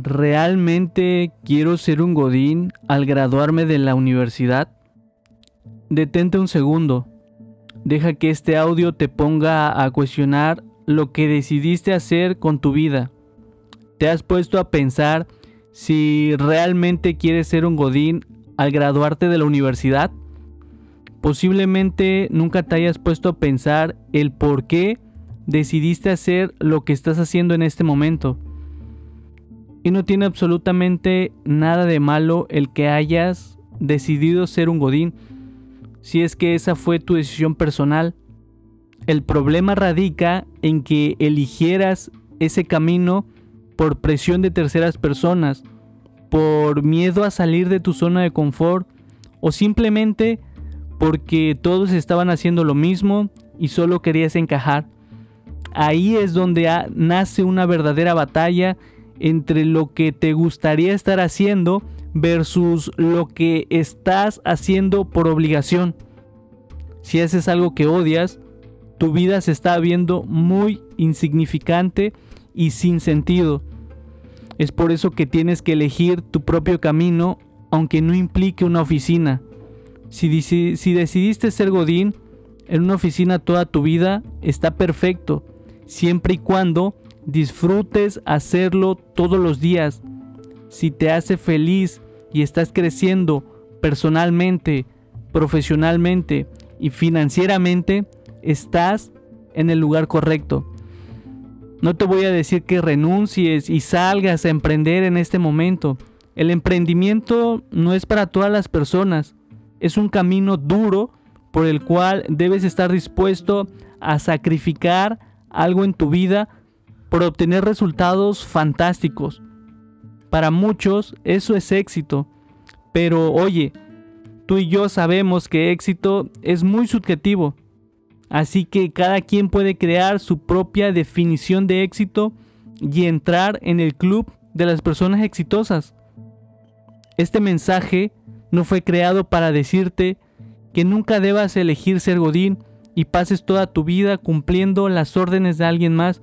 ¿Realmente quiero ser un godín al graduarme de la universidad? Detente un segundo. Deja que este audio te ponga a cuestionar lo que decidiste hacer con tu vida. ¿Te has puesto a pensar si realmente quieres ser un godín al graduarte de la universidad? Posiblemente nunca te hayas puesto a pensar el por qué decidiste hacer lo que estás haciendo en este momento. Y no tiene absolutamente nada de malo el que hayas decidido ser un godín, si es que esa fue tu decisión personal. El problema radica en que eligieras ese camino por presión de terceras personas, por miedo a salir de tu zona de confort o simplemente porque todos estaban haciendo lo mismo y solo querías encajar. Ahí es donde nace una verdadera batalla entre lo que te gustaría estar haciendo versus lo que estás haciendo por obligación. Si haces algo que odias, tu vida se está viendo muy insignificante y sin sentido. Es por eso que tienes que elegir tu propio camino, aunque no implique una oficina. Si, decidiste ser Godín en una oficina toda tu vida, está perfecto, siempre y cuando disfrutes hacerlo todos los días. Si te hace feliz y estás creciendo personalmente, profesionalmente y financieramente, estás en el lugar correcto. No te voy a decir que renuncies y salgas a emprender en este momento. El emprendimiento no es para todas las personas. Es un camino duro por el cual debes estar dispuesto a sacrificar algo en tu vida por obtener resultados fantásticos. Para muchos eso es éxito. Pero oye, tú y yo sabemos que éxito es muy subjetivo. Así que cada quien puede crear su propia definición de éxito y entrar en el club de las personas exitosas. Este mensaje no fue creado para decirte que nunca debas elegir ser Godín y pases toda tu vida cumpliendo las órdenes de alguien más,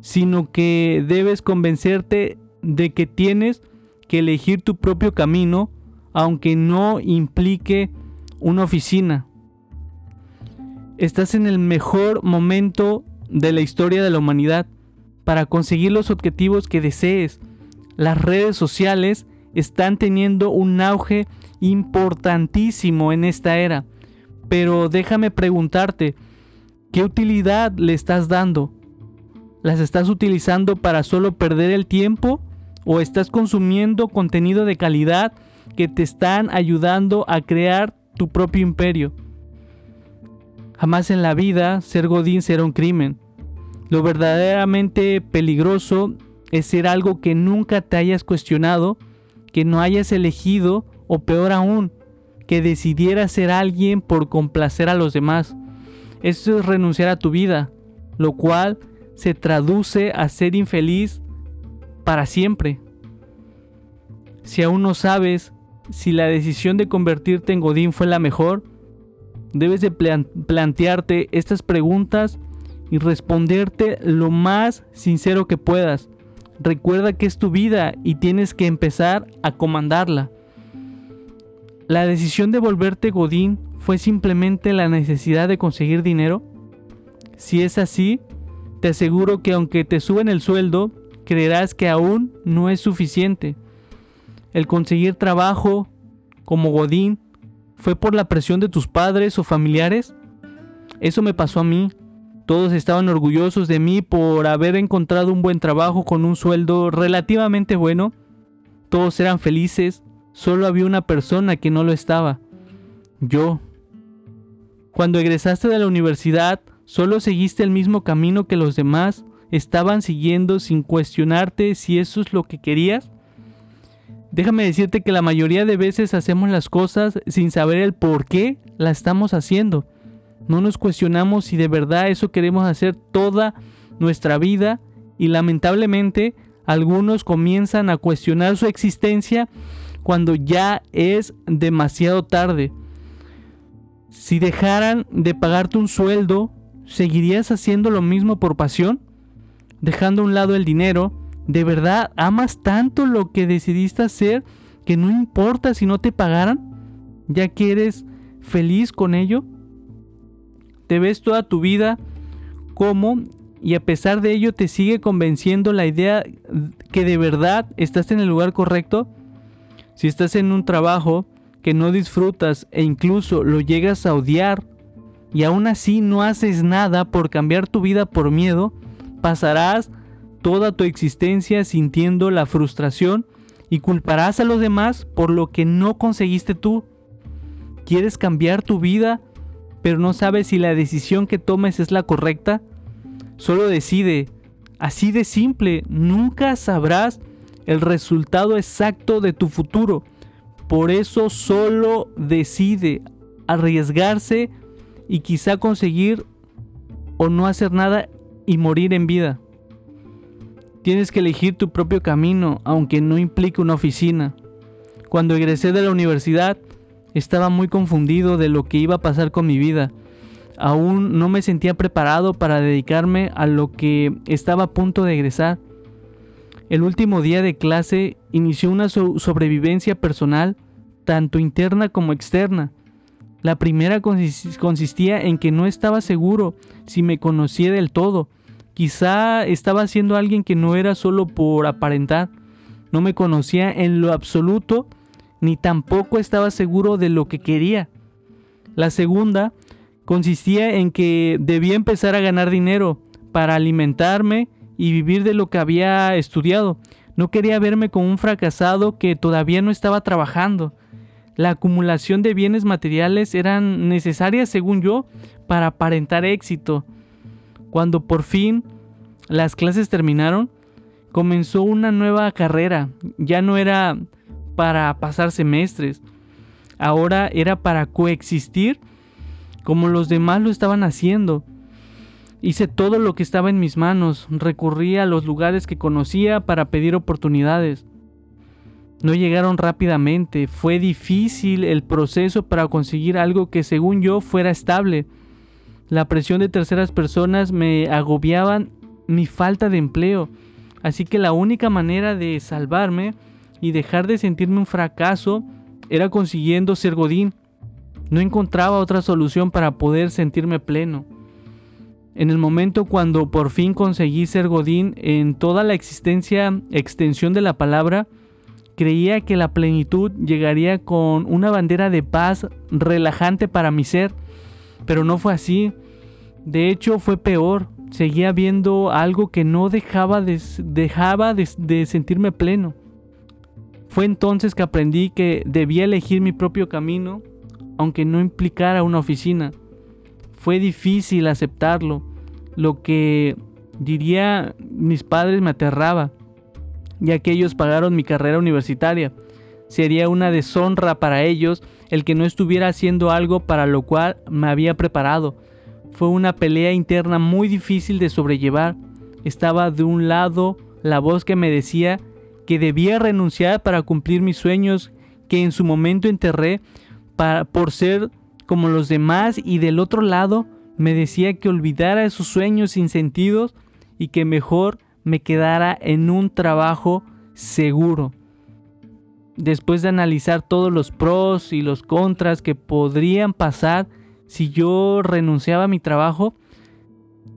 sino que debes convencerte de que tienes que elegir tu propio camino, aunque no implique una oficina. Estás en el mejor momento de la historia de la humanidad para conseguir los objetivos que desees. Las redes sociales están teniendo un auge importantísimo en esta era. Pero déjame preguntarte, ¿qué utilidad le estás dando? ¿Las estás utilizando para solo perder el tiempo? ¿O estás consumiendo contenido de calidad que te están ayudando a crear tu propio imperio? Jamás en la vida ser Godín será un crimen. Lo verdaderamente peligroso es ser algo que nunca te hayas cuestionado, que no hayas elegido o peor aún, que decidieras ser alguien por complacer a los demás. Eso es renunciar a tu vida, lo cual se traduce a ser infeliz para siempre. Si aún no sabes si la decisión de convertirte en Godín fue la mejor, debes de plantearte estas preguntas y responderte lo más sincero que puedas. Recuerda que es tu vida y tienes que empezar a comandarla. ¿La decisión de volverte Godín fue simplemente la necesidad de conseguir dinero? Si es así, te aseguro que aunque te suben el sueldo, creerás que aún no es suficiente. El conseguir trabajo como Godín ¿Fue por la presión de tus padres o familiares? Eso me pasó a mí. Todos estaban orgullosos de mí por haber encontrado un buen trabajo con un sueldo relativamente bueno. Todos eran felices. Solo había una persona que no lo estaba. Yo. Cuando egresaste de la universidad, solo seguiste el mismo camino que los demás estaban siguiendo sin cuestionarte si eso es lo que querías. Déjame decirte que la mayoría de veces hacemos las cosas sin saber el por qué la estamos haciendo. No nos cuestionamos si de verdad eso queremos hacer toda nuestra vida y lamentablemente algunos comienzan a cuestionar su existencia cuando ya es demasiado tarde. Si dejaran de pagarte un sueldo, ¿seguirías haciendo lo mismo por pasión? Dejando a un lado el dinero, ¿De verdad amas tanto lo que decidiste hacer que no importa si no te pagaran? ¿Ya que eres feliz con ello? ¿Te ves toda tu vida como y a pesar de ello te sigue convenciendo la idea que de verdad estás en el lugar correcto? Si estás en un trabajo que no disfrutas e incluso lo llegas a odiar y aún así no haces nada por cambiar tu vida por miedo, pasarás toda tu existencia sintiendo la frustración y culparás a los demás por lo que no conseguiste tú. ¿Quieres cambiar tu vida, pero no sabes si la decisión que tomes es la correcta? Solo decide, así de simple, nunca sabrás el resultado exacto de tu futuro. Por eso solo decide arriesgarse y quizá conseguir o no hacer nada y morir en vida. Tienes que elegir tu propio camino, aunque no implique una oficina. Cuando egresé de la universidad, estaba muy confundido de lo que iba a pasar con mi vida. Aún no me sentía preparado para dedicarme a lo que estaba a punto de egresar. El último día de clase inició una sobrevivencia personal, tanto interna como externa. La primera consistía en que no estaba seguro si me conocía del todo. Quizá estaba siendo alguien que no era solo por aparentar. No me conocía en lo absoluto, ni tampoco estaba seguro de lo que quería. La segunda consistía en que debía empezar a ganar dinero para alimentarme y vivir de lo que había estudiado. No quería verme como un fracasado que todavía no estaba trabajando. La acumulación de bienes materiales eran necesarias, según yo, para aparentar éxito. Cuando por fin las clases terminaron, comenzó una nueva carrera. Ya no era para pasar semestres, ahora era para coexistir como los demás lo estaban haciendo. Hice todo lo que estaba en mis manos, recurrí a los lugares que conocía para pedir oportunidades. No llegaron rápidamente, fue difícil el proceso para conseguir algo que según yo fuera estable. La presión de terceras personas me agobiaban mi falta de empleo, así que la única manera de salvarme y dejar de sentirme un fracaso era consiguiendo ser Godín. No encontraba otra solución para poder sentirme pleno. En el momento cuando por fin conseguí ser Godín en toda la existencia, extensión de la palabra, creía que la plenitud llegaría con una bandera de paz relajante para mi ser, pero no fue así. De hecho, fue peor. Seguía viendo algo que no dejaba de, de sentirme pleno. Fue entonces que aprendí que debía elegir mi propio camino, aunque no implicara una oficina. Fue difícil aceptarlo. Lo que diría mis padres me aterraba, ya que ellos pagaron mi carrera universitaria. Sería una deshonra para ellos el que no estuviera haciendo algo para lo cual me había preparado. Fue una pelea interna muy difícil de sobrellevar. Estaba de un lado la voz que me decía que debía renunciar para cumplir mis sueños que en su momento enterré para, por ser como los demás y del otro lado me decía que olvidara esos sueños sin sentido y que mejor me quedara en un trabajo seguro. Después de analizar todos los pros y los contras que podrían pasar si yo renunciaba a mi trabajo,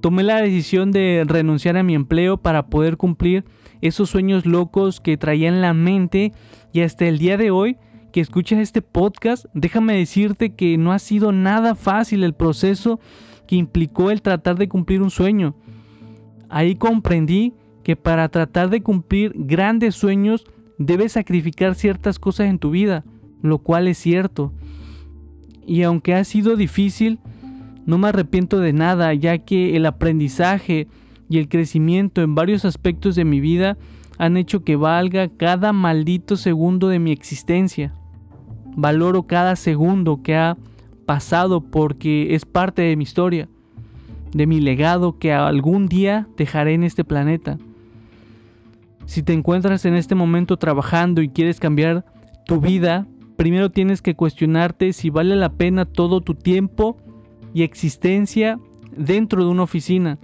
tomé la decisión de renunciar a mi empleo para poder cumplir esos sueños locos que traía en la mente y hasta el día de hoy que escuchas este podcast, déjame decirte que no ha sido nada fácil el proceso que implicó el tratar de cumplir un sueño. Ahí comprendí que para tratar de cumplir grandes sueños debes sacrificar ciertas cosas en tu vida, lo cual es cierto. Y aunque ha sido difícil, no me arrepiento de nada, ya que el aprendizaje y el crecimiento en varios aspectos de mi vida han hecho que valga cada maldito segundo de mi existencia. Valoro cada segundo que ha pasado porque es parte de mi historia, de mi legado que algún día dejaré en este planeta. Si te encuentras en este momento trabajando y quieres cambiar tu vida, primero tienes que cuestionarte si vale la pena todo tu tiempo y existencia dentro de una oficina.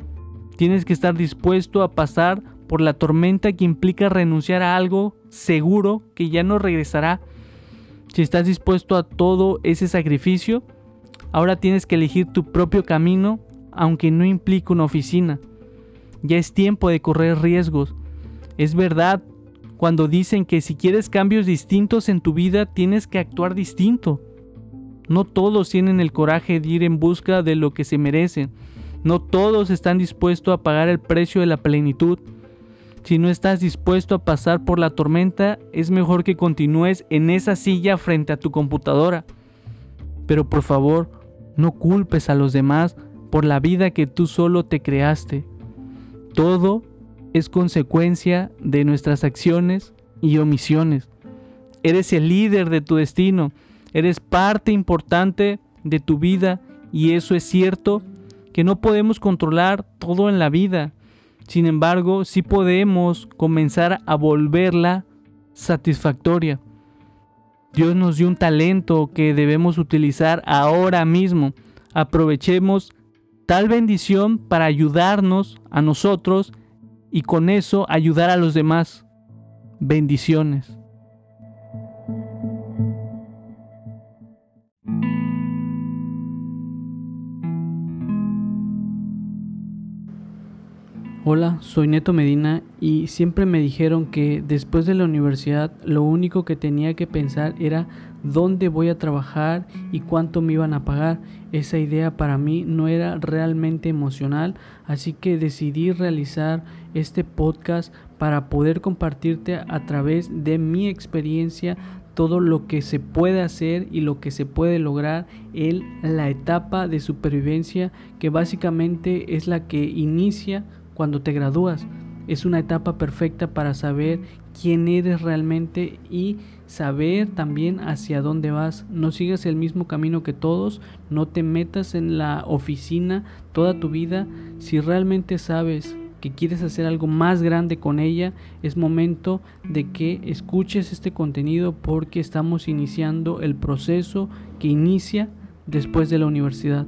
Tienes que estar dispuesto a pasar por la tormenta que implica renunciar a algo seguro que ya no regresará. Si estás dispuesto a todo ese sacrificio, ahora tienes que elegir tu propio camino, aunque no implique una oficina. Ya es tiempo de correr riesgos. Es verdad cuando dicen que si quieres cambios distintos en tu vida tienes que actuar distinto. No todos tienen el coraje de ir en busca de lo que se merecen. No todos están dispuestos a pagar el precio de la plenitud. Si no estás dispuesto a pasar por la tormenta, es mejor que continúes en esa silla frente a tu computadora. Pero por favor, no culpes a los demás por la vida que tú solo te creaste. Todo es consecuencia de nuestras acciones y omisiones. Eres el líder de tu destino, eres parte importante de tu vida y eso es cierto que no podemos controlar todo en la vida. Sin embargo, sí podemos comenzar a volverla satisfactoria. Dios nos dio un talento que debemos utilizar ahora mismo. Aprovechemos tal bendición para ayudarnos a nosotros y con eso ayudar a los demás. Bendiciones. Hola, soy Neto Medina y siempre me dijeron que después de la universidad lo único que tenía que pensar era dónde voy a trabajar y cuánto me iban a pagar. Esa idea para mí no era realmente emocional, así que decidí realizar este podcast para poder compartirte a través de mi experiencia todo lo que se puede hacer y lo que se puede lograr en la etapa de supervivencia que básicamente es la que inicia cuando te gradúas. Es una etapa perfecta para saber quién eres realmente y saber también hacia dónde vas. No sigas el mismo camino que todos, no te metas en la oficina toda tu vida. Si realmente sabes que quieres hacer algo más grande con ella, es momento de que escuches este contenido porque estamos iniciando el proceso que inicia después de la universidad.